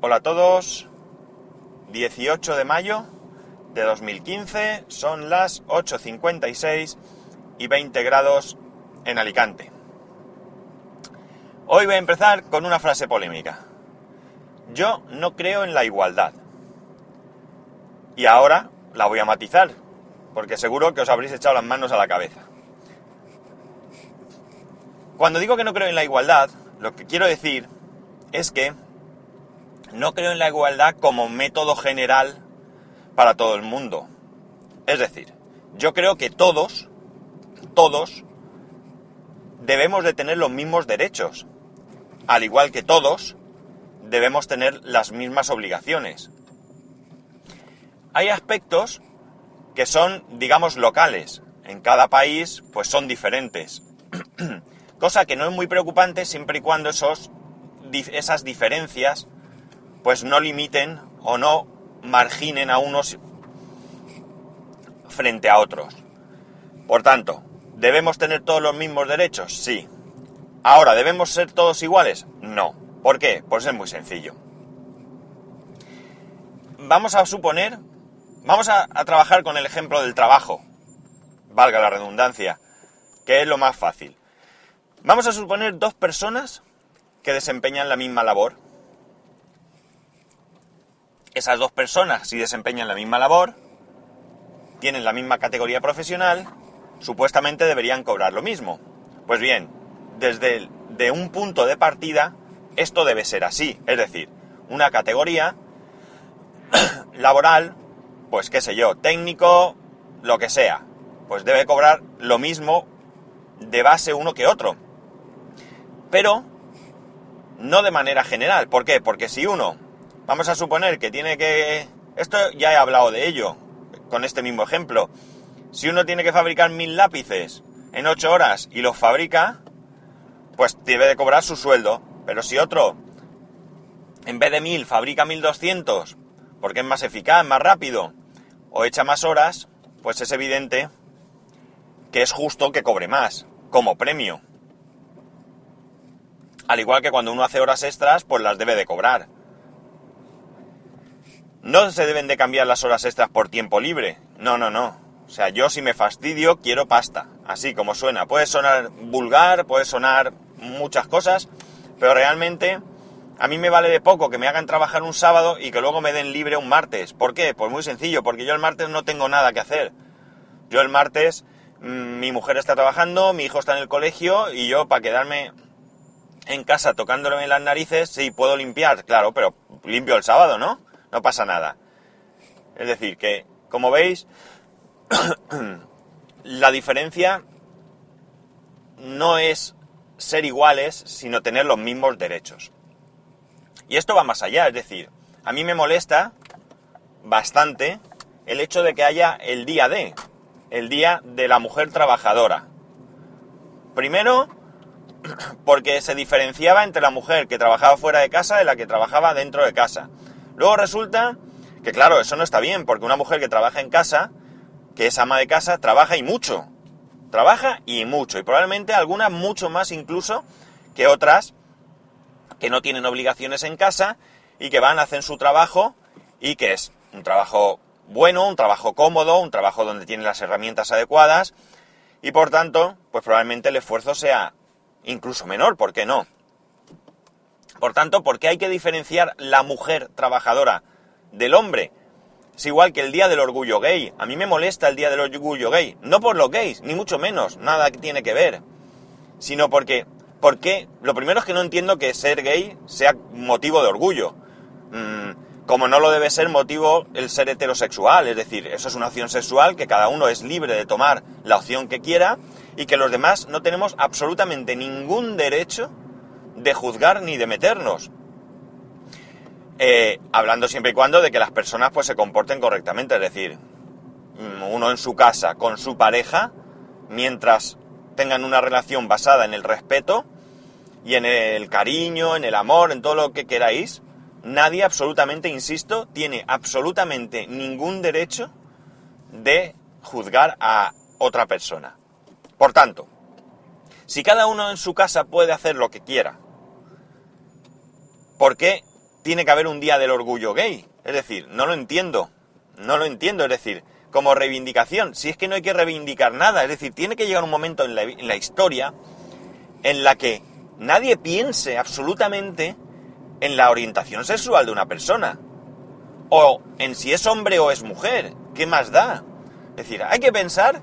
Hola a todos. 18 de mayo de 2015, son las 8.56 y 20 grados en Alicante. Hoy voy a empezar con una frase polémica. Yo no creo en la igualdad. Y ahora la voy a matizar, porque seguro que os habréis echado las manos a la cabeza. Cuando digo que no creo en la igualdad, lo que quiero decir es que no creo en la igualdad como método general para todo el mundo. Es decir, yo creo que todos, todos, debemos de tener los mismos derechos. Al igual que todos, debemos tener las mismas obligaciones. Hay aspectos que son, digamos, locales. En cada país, pues son diferentes. Cosa que no es muy preocupante siempre y cuando esos, esas diferencias pues no limiten o no marginen a unos frente a otros. Por tanto, ¿debemos tener todos los mismos derechos? Sí. Ahora, ¿debemos ser todos iguales? No. ¿Por qué? Pues es muy sencillo. Vamos a suponer, vamos a, a trabajar con el ejemplo del trabajo, valga la redundancia, que es lo más fácil. Vamos a suponer dos personas que desempeñan la misma labor esas dos personas, si desempeñan la misma labor, tienen la misma categoría profesional, supuestamente deberían cobrar lo mismo. Pues bien, desde de un punto de partida, esto debe ser así. Es decir, una categoría laboral, pues qué sé yo, técnico, lo que sea, pues debe cobrar lo mismo de base uno que otro. Pero no de manera general. ¿Por qué? Porque si uno Vamos a suponer que tiene que... Esto ya he hablado de ello, con este mismo ejemplo. Si uno tiene que fabricar mil lápices en ocho horas y los fabrica, pues debe de cobrar su sueldo. Pero si otro, en vez de mil, fabrica mil doscientos, porque es más eficaz, más rápido, o echa más horas, pues es evidente que es justo que cobre más, como premio. Al igual que cuando uno hace horas extras, pues las debe de cobrar. No se deben de cambiar las horas extras por tiempo libre. No, no, no. O sea, yo si me fastidio quiero pasta. Así como suena. Puede sonar vulgar, puede sonar muchas cosas, pero realmente a mí me vale de poco que me hagan trabajar un sábado y que luego me den libre un martes. ¿Por qué? Pues muy sencillo, porque yo el martes no tengo nada que hacer. Yo el martes mm, mi mujer está trabajando, mi hijo está en el colegio y yo para quedarme en casa tocándome las narices, sí, puedo limpiar, claro, pero limpio el sábado, ¿no? No pasa nada. Es decir, que, como veis, la diferencia no es ser iguales, sino tener los mismos derechos. Y esto va más allá, es decir, a mí me molesta bastante el hecho de que haya el día de, el día de la mujer trabajadora. Primero, porque se diferenciaba entre la mujer que trabajaba fuera de casa y la que trabajaba dentro de casa. Luego resulta que, claro, eso no está bien, porque una mujer que trabaja en casa, que es ama de casa, trabaja y mucho. Trabaja y mucho. Y probablemente algunas mucho más incluso que otras que no tienen obligaciones en casa y que van, hacen su trabajo y que es un trabajo bueno, un trabajo cómodo, un trabajo donde tienen las herramientas adecuadas y por tanto, pues probablemente el esfuerzo sea incluso menor, ¿por qué no? Por tanto, ¿por qué hay que diferenciar la mujer trabajadora del hombre? Es igual que el Día del Orgullo Gay. A mí me molesta el Día del Orgullo Gay. No por los gays, ni mucho menos, nada que tiene que ver. Sino porque, porque lo primero es que no entiendo que ser gay sea motivo de orgullo. Mm, como no lo debe ser motivo el ser heterosexual. Es decir, eso es una opción sexual que cada uno es libre de tomar la opción que quiera y que los demás no tenemos absolutamente ningún derecho de juzgar ni de meternos. Eh, hablando siempre y cuando de que las personas pues se comporten correctamente, es decir, mm, uno en su casa con su pareja, mientras tengan una relación basada en el respeto y en el cariño, en el amor, en todo lo que queráis, nadie absolutamente, insisto, tiene absolutamente ningún derecho de juzgar a otra persona. Por tanto, si cada uno en su casa puede hacer lo que quiera, ¿Por qué tiene que haber un día del orgullo gay? Es decir, no lo entiendo. No lo entiendo. Es decir, como reivindicación, si es que no hay que reivindicar nada. Es decir, tiene que llegar un momento en la, en la historia en la que nadie piense absolutamente en la orientación sexual de una persona. O en si es hombre o es mujer. ¿Qué más da? Es decir, hay que pensar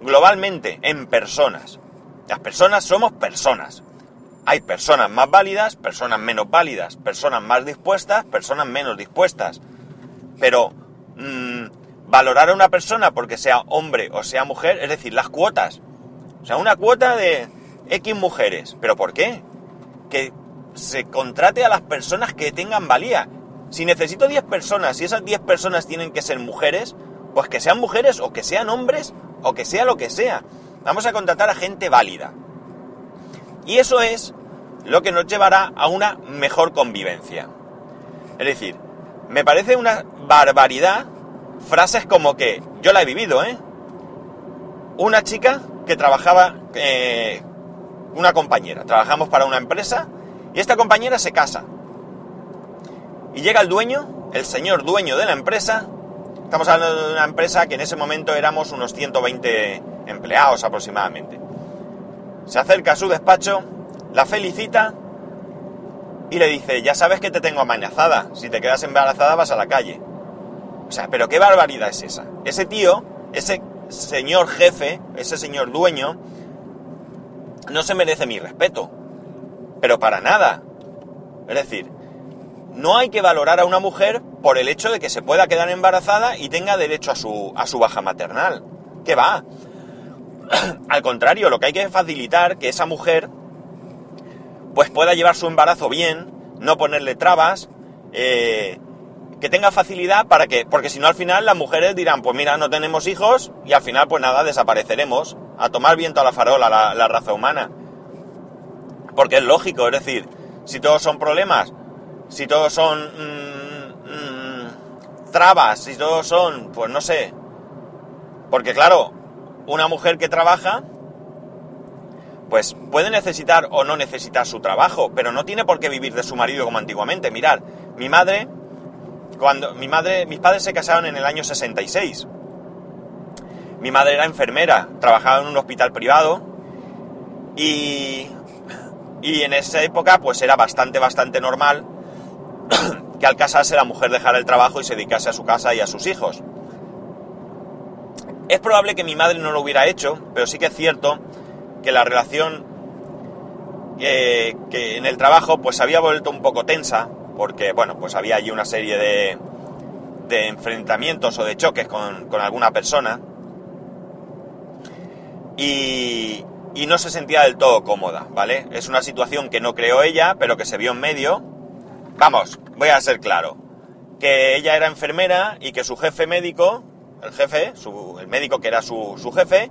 globalmente en personas. Las personas somos personas. Hay personas más válidas, personas menos válidas, personas más dispuestas, personas menos dispuestas. Pero mmm, valorar a una persona porque sea hombre o sea mujer, es decir, las cuotas. O sea, una cuota de X mujeres. ¿Pero por qué? Que se contrate a las personas que tengan valía. Si necesito 10 personas y esas 10 personas tienen que ser mujeres, pues que sean mujeres o que sean hombres o que sea lo que sea. Vamos a contratar a gente válida. Y eso es lo que nos llevará a una mejor convivencia. Es decir, me parece una barbaridad frases como que, yo la he vivido, ¿eh? Una chica que trabajaba, eh, una compañera, trabajamos para una empresa y esta compañera se casa. Y llega el dueño, el señor dueño de la empresa, estamos hablando de una empresa que en ese momento éramos unos 120 empleados aproximadamente. Se acerca a su despacho, la felicita y le dice, ya sabes que te tengo amenazada, si te quedas embarazada vas a la calle. O sea, pero qué barbaridad es esa. Ese tío, ese señor jefe, ese señor dueño, no se merece mi respeto. Pero para nada. Es decir, no hay que valorar a una mujer por el hecho de que se pueda quedar embarazada y tenga derecho a su, a su baja maternal. ¿Qué va? Al contrario, lo que hay que facilitar que esa mujer pues pueda llevar su embarazo bien, no ponerle trabas, eh, que tenga facilidad para que, porque si no al final las mujeres dirán, pues mira, no tenemos hijos y al final pues nada, desapareceremos, a tomar viento a la farola la, raza humana. Porque es lógico, es decir, si todos son problemas, si todos son mmm, mmm, trabas, si todos son, pues no sé, porque claro, una mujer que trabaja, pues puede necesitar o no necesitar su trabajo, pero no tiene por qué vivir de su marido como antiguamente. Mirar, mi madre, cuando mi madre, mis padres se casaron en el año 66. Mi madre era enfermera, trabajaba en un hospital privado y, y en esa época pues era bastante, bastante normal que al casarse la mujer dejara el trabajo y se dedicase a su casa y a sus hijos. Es probable que mi madre no lo hubiera hecho, pero sí que es cierto que la relación eh, que en el trabajo pues había vuelto un poco tensa, porque bueno, pues había allí una serie de, de enfrentamientos o de choques con, con alguna persona y, y, no se sentía del todo cómoda, ¿vale? Es una situación que no creó ella, pero que se vio en medio. Vamos, voy a ser claro, que ella era enfermera y que su jefe médico el jefe, su, el médico que era su, su, jefe,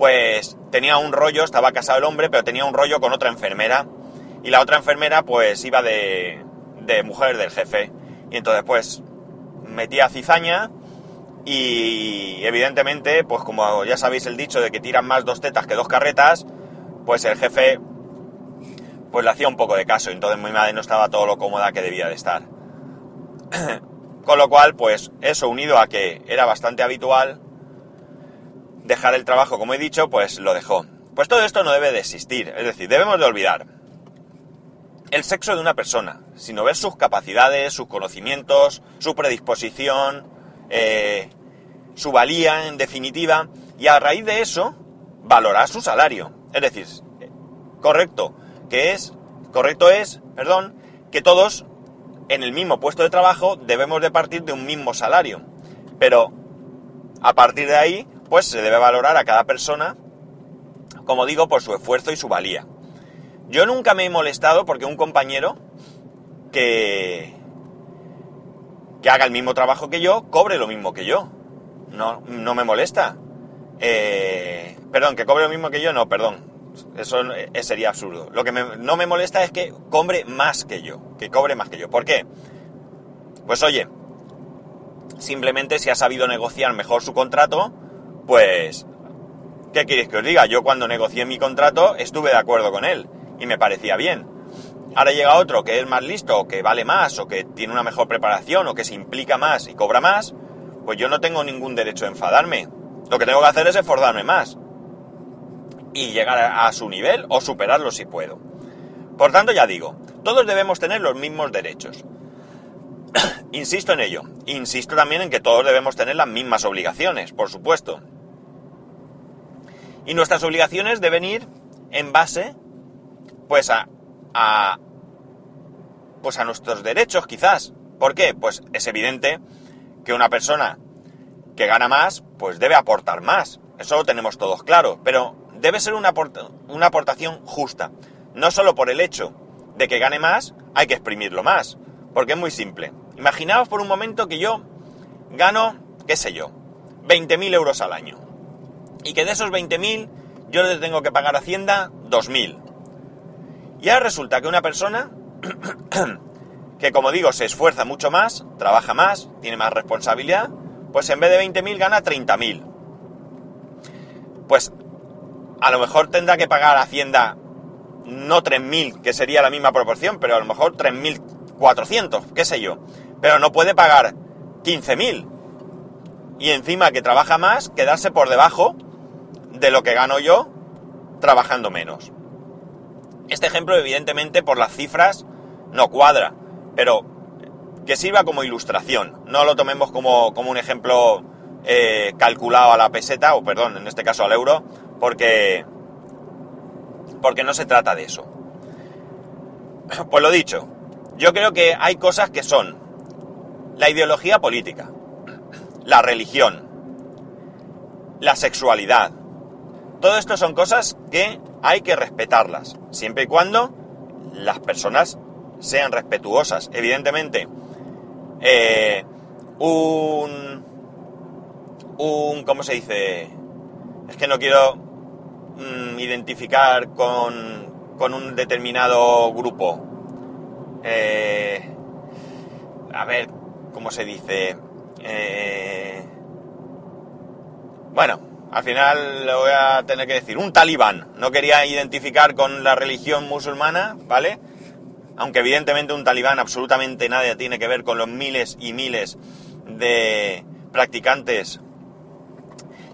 pues tenía un rollo, estaba casado el hombre, pero tenía un rollo con otra enfermera. Y la otra enfermera pues iba de, de mujer del jefe. Y entonces pues metía cizaña y evidentemente, pues como ya sabéis el dicho de que tiran más dos tetas que dos carretas, pues el jefe pues le hacía un poco de caso. Entonces mi madre no estaba todo lo cómoda que debía de estar. Con lo cual, pues eso unido a que era bastante habitual dejar el trabajo, como he dicho, pues lo dejó. Pues todo esto no debe de existir, es decir, debemos de olvidar el sexo de una persona, sino ver sus capacidades, sus conocimientos, su predisposición, eh, su valía, en definitiva, y a raíz de eso, valorar su salario. Es decir, correcto, que es, correcto es, perdón, que todos en el mismo puesto de trabajo debemos de partir de un mismo salario. Pero a partir de ahí, pues se debe valorar a cada persona, como digo, por su esfuerzo y su valía. Yo nunca me he molestado porque un compañero que, que haga el mismo trabajo que yo, cobre lo mismo que yo. No, no me molesta. Eh, perdón, que cobre lo mismo que yo, no, perdón. Eso eh, sería absurdo. Lo que me, no me molesta es que cobre más que yo. Que cobre más que yo. ¿Por qué? Pues oye, simplemente si ha sabido negociar mejor su contrato, pues... ¿Qué queréis que os diga? Yo cuando negocié mi contrato estuve de acuerdo con él y me parecía bien. ahora llega otro que es más listo, o que vale más, o que tiene una mejor preparación, o que se implica más y cobra más, pues yo no tengo ningún derecho a enfadarme. Lo que tengo que hacer es esforzarme más y llegar a, su nivel o superarlo si puedo. Por tanto, ya digo, todos debemos tener los mismos derechos. Insisto en ello. Insisto también en que todos debemos tener las mismas obligaciones, por supuesto. Y nuestras obligaciones deben ir en base, pues a, pues a nuestros derechos, quizás. ¿Por qué? Pues es evidente que una persona que gana más, pues debe aportar más. Eso lo tenemos todos claro. Pero debe ser una, una aportación justa. No solo por el hecho de que gane más, hay que exprimirlo más. Porque es muy simple. Imaginaos por un momento que yo gano, qué sé yo, 20.000 euros al año. Y que de esos 20.000 yo le tengo que pagar a Hacienda 2.000. Y ahora resulta que una persona que, como digo, se esfuerza mucho más, trabaja más, tiene más responsabilidad, pues en vez de 20.000 gana 30.000. Pues a lo mejor tendrá que pagar a Hacienda no 3.000, que sería la misma proporción, pero a lo mejor 3.400, qué sé yo. Pero no puede pagar 15.000. Y encima que trabaja más, quedarse por debajo de lo que gano yo trabajando menos. Este ejemplo, evidentemente, por las cifras, no cuadra, pero que sirva como ilustración. No lo tomemos como, un ejemplo eh, calculado a la peseta, o perdón, en este caso al euro, porque, porque no se trata de eso. Pues lo dicho, yo creo que hay cosas que son la ideología política, la religión, la sexualidad. Todo esto son cosas que hay que respetarlas, siempre y cuando las personas sean respetuosas. Evidentemente, eh, un, un, ¿cómo se dice? Es que no quiero mm, identificar con, con, un determinado grupo. Eh, a ver, ¿cómo se dice? Eh, bueno, al final lo voy a tener que decir. Un talibán. No quería identificar con la religión musulmana, ¿vale? aunque evidentemente un talibán absolutamente nada tiene que ver con los miles y miles de practicantes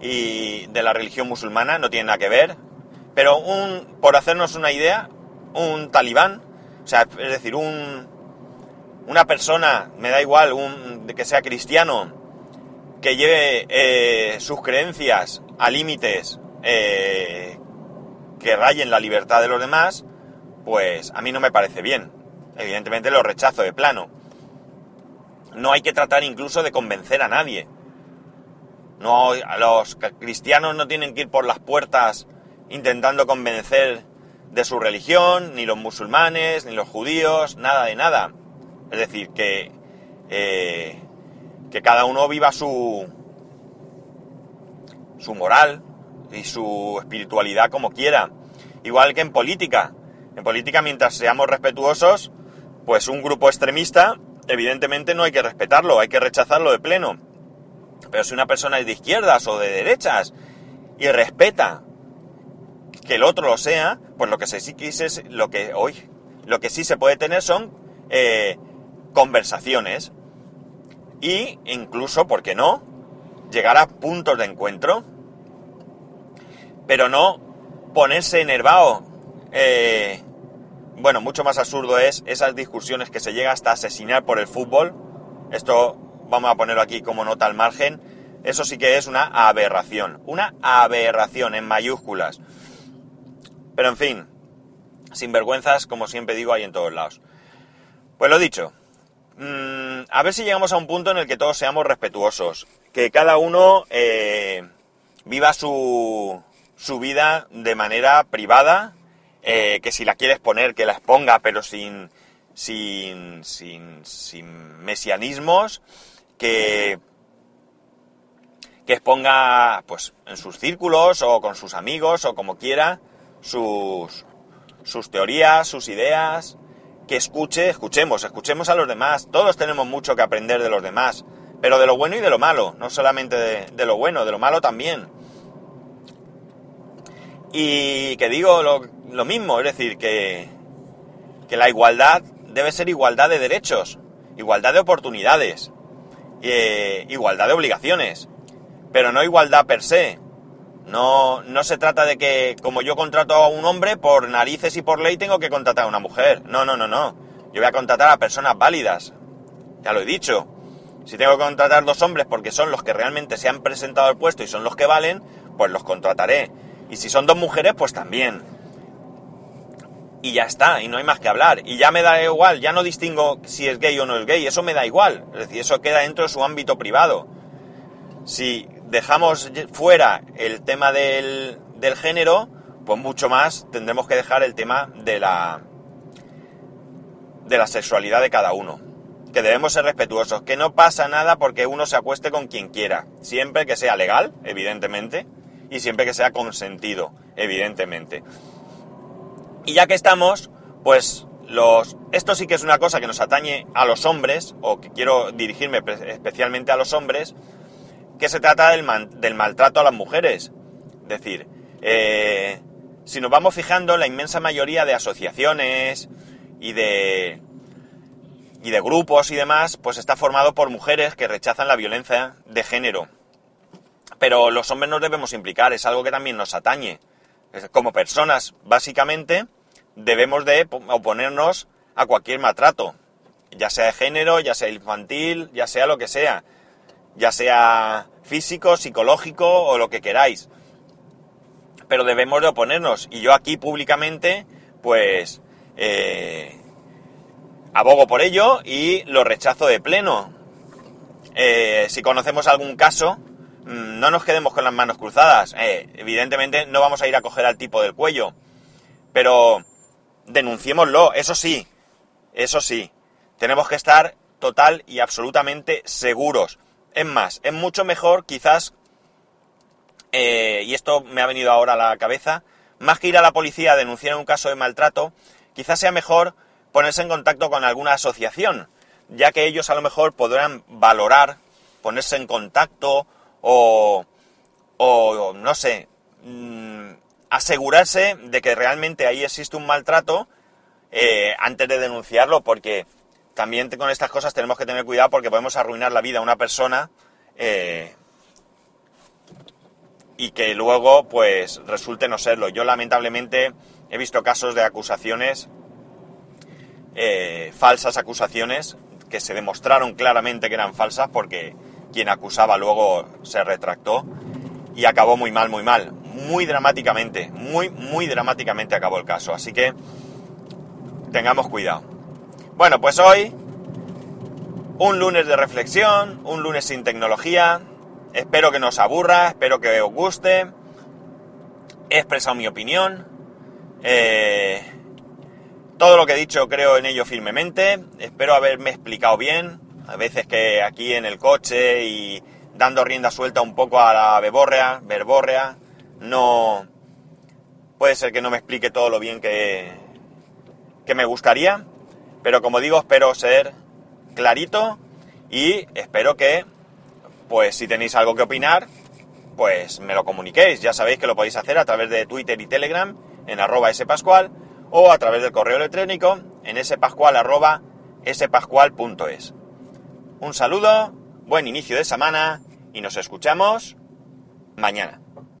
y de la religión musulmana, no tiene nada que ver, pero un, por hacernos una idea, un talibán, o sea, es decir, un, una persona, me da igual, un, que sea cristiano, que lleve eh, sus creencias a límites eh, que rayen la libertad de los demás, pues a mí no me parece bien. Evidentemente lo rechazo de plano. No hay que tratar incluso de convencer a nadie. No, los cristianos no tienen que ir por las puertas intentando convencer de su religión, ni los musulmanes, ni los judíos, nada de nada. Es decir, que, eh, que cada uno viva su, su moral y su espiritualidad como quiera. Igual que en política. En política, mientras seamos respetuosos, pues un grupo extremista, evidentemente no hay que respetarlo, hay que rechazarlo de pleno. Pero si una persona es de izquierdas o de derechas y respeta que el otro lo sea, pues lo que sí quise lo que hoy, lo que sí se puede tener son eh, conversaciones y incluso, ¿por qué no? Llegar a puntos de encuentro, pero no ponerse enervado eh, bueno, mucho más absurdo es esas discusiones que se llega hasta asesinar por el fútbol. Esto vamos a ponerlo aquí como nota al margen. Eso sí que es una aberración. Una aberración en mayúsculas. Pero en fin, sinvergüenzas, como siempre digo, hay en todos lados. Pues lo dicho, mm, a ver si llegamos a un punto en el que todos seamos respetuosos. Que cada uno eh, viva su, su vida de manera privada eh, que si la quieres poner, que la exponga, pero sin, sin, sin, sin mesianismos, que, que exponga pues en sus círculos o con sus amigos o como quiera sus, sus teorías, sus ideas, que escuche, escuchemos, escuchemos a los demás, todos tenemos mucho que aprender de los demás, pero de lo bueno y de lo malo, no solamente de, de lo bueno, de lo malo también. Y que digo lo, mismo, es decir, que, que la igualdad debe ser igualdad de derechos, igualdad de oportunidades, eh, igualdad de obligaciones, pero no igualdad per se. No, no se trata de que como yo contrato a un hombre, por narices y por ley tengo que contratar a una mujer. No, no, no, no. Yo voy a contratar a personas válidas. Ya lo he dicho. Si tengo que contratar dos hombres porque son los que realmente se han presentado al puesto y son los que valen, pues los contrataré. Y si son dos mujeres, pues también. Y ya está, y no hay más que hablar. Y ya me da igual, ya no distingo si es gay o no es gay, eso me da igual. Es decir, eso queda dentro de su ámbito privado. Si dejamos fuera el tema del, del género, pues mucho más tendremos que dejar el tema de la, de la sexualidad de cada uno. Que debemos ser respetuosos, que no pasa nada porque uno se acueste con quien quiera, siempre que sea legal, evidentemente, y siempre que sea consentido, evidentemente. Y ya que estamos, pues los, esto sí que es una cosa que nos atañe a los hombres, o que quiero dirigirme especialmente a los hombres, que se trata del, del maltrato a las mujeres. Es decir, eh, si nos vamos fijando, la inmensa mayoría de asociaciones y de, y de grupos y demás, pues está formado por mujeres que rechazan la violencia de género. Pero los hombres nos debemos implicar, es algo que también nos atañe. Como personas, básicamente, debemos de oponernos a cualquier maltrato, ya sea de género, ya sea infantil, ya sea lo que sea ya sea físico, psicológico o lo que queráis. Pero debemos de oponernos. Y yo aquí públicamente, pues, eh, abogo por ello y lo rechazo de pleno. Eh, si conocemos algún caso, no nos quedemos con las manos cruzadas. Eh, evidentemente no vamos a ir a coger al tipo del cuello. Pero denunciémoslo, eso sí, eso sí. Tenemos que estar total y absolutamente seguros. Es más, es mucho mejor quizás, eh, y esto me ha venido ahora a la cabeza, más que ir a la policía a denunciar un caso de maltrato, quizás sea mejor ponerse en contacto con alguna asociación, ya que ellos a lo mejor podrán valorar, ponerse en contacto o, o no sé, mm, asegurarse de que realmente ahí existe un maltrato eh, antes de denunciarlo, porque también con estas cosas tenemos que tener cuidado porque podemos arruinar la vida a una persona eh, y que luego pues resulte no serlo. Yo lamentablemente he visto casos de acusaciones, eh, falsas acusaciones, que se demostraron claramente que eran falsas porque quien acusaba luego se retractó y acabó muy mal, muy mal, muy dramáticamente, muy, muy dramáticamente acabó el caso. Así que tengamos cuidado. Bueno, pues hoy un lunes de reflexión, un lunes sin tecnología. Espero que no os aburra, espero que os guste. He expresado mi opinión. Eh, todo lo que he dicho creo en ello firmemente. Espero haberme explicado bien. A veces que aquí en el coche y dando rienda suelta un poco a la beborrea, verborrea, no... Puede ser que no me explique todo lo bien que, que me gustaría. Pero como digo, espero ser clarito y espero que, pues si tenéis algo que opinar, pues me lo comuniquéis. Ya sabéis que lo podéis hacer a través de Twitter y Telegram en arroba spascual o a través del correo electrónico en spascual arroba spascual.es. Un saludo, buen inicio de semana y nos escuchamos mañana.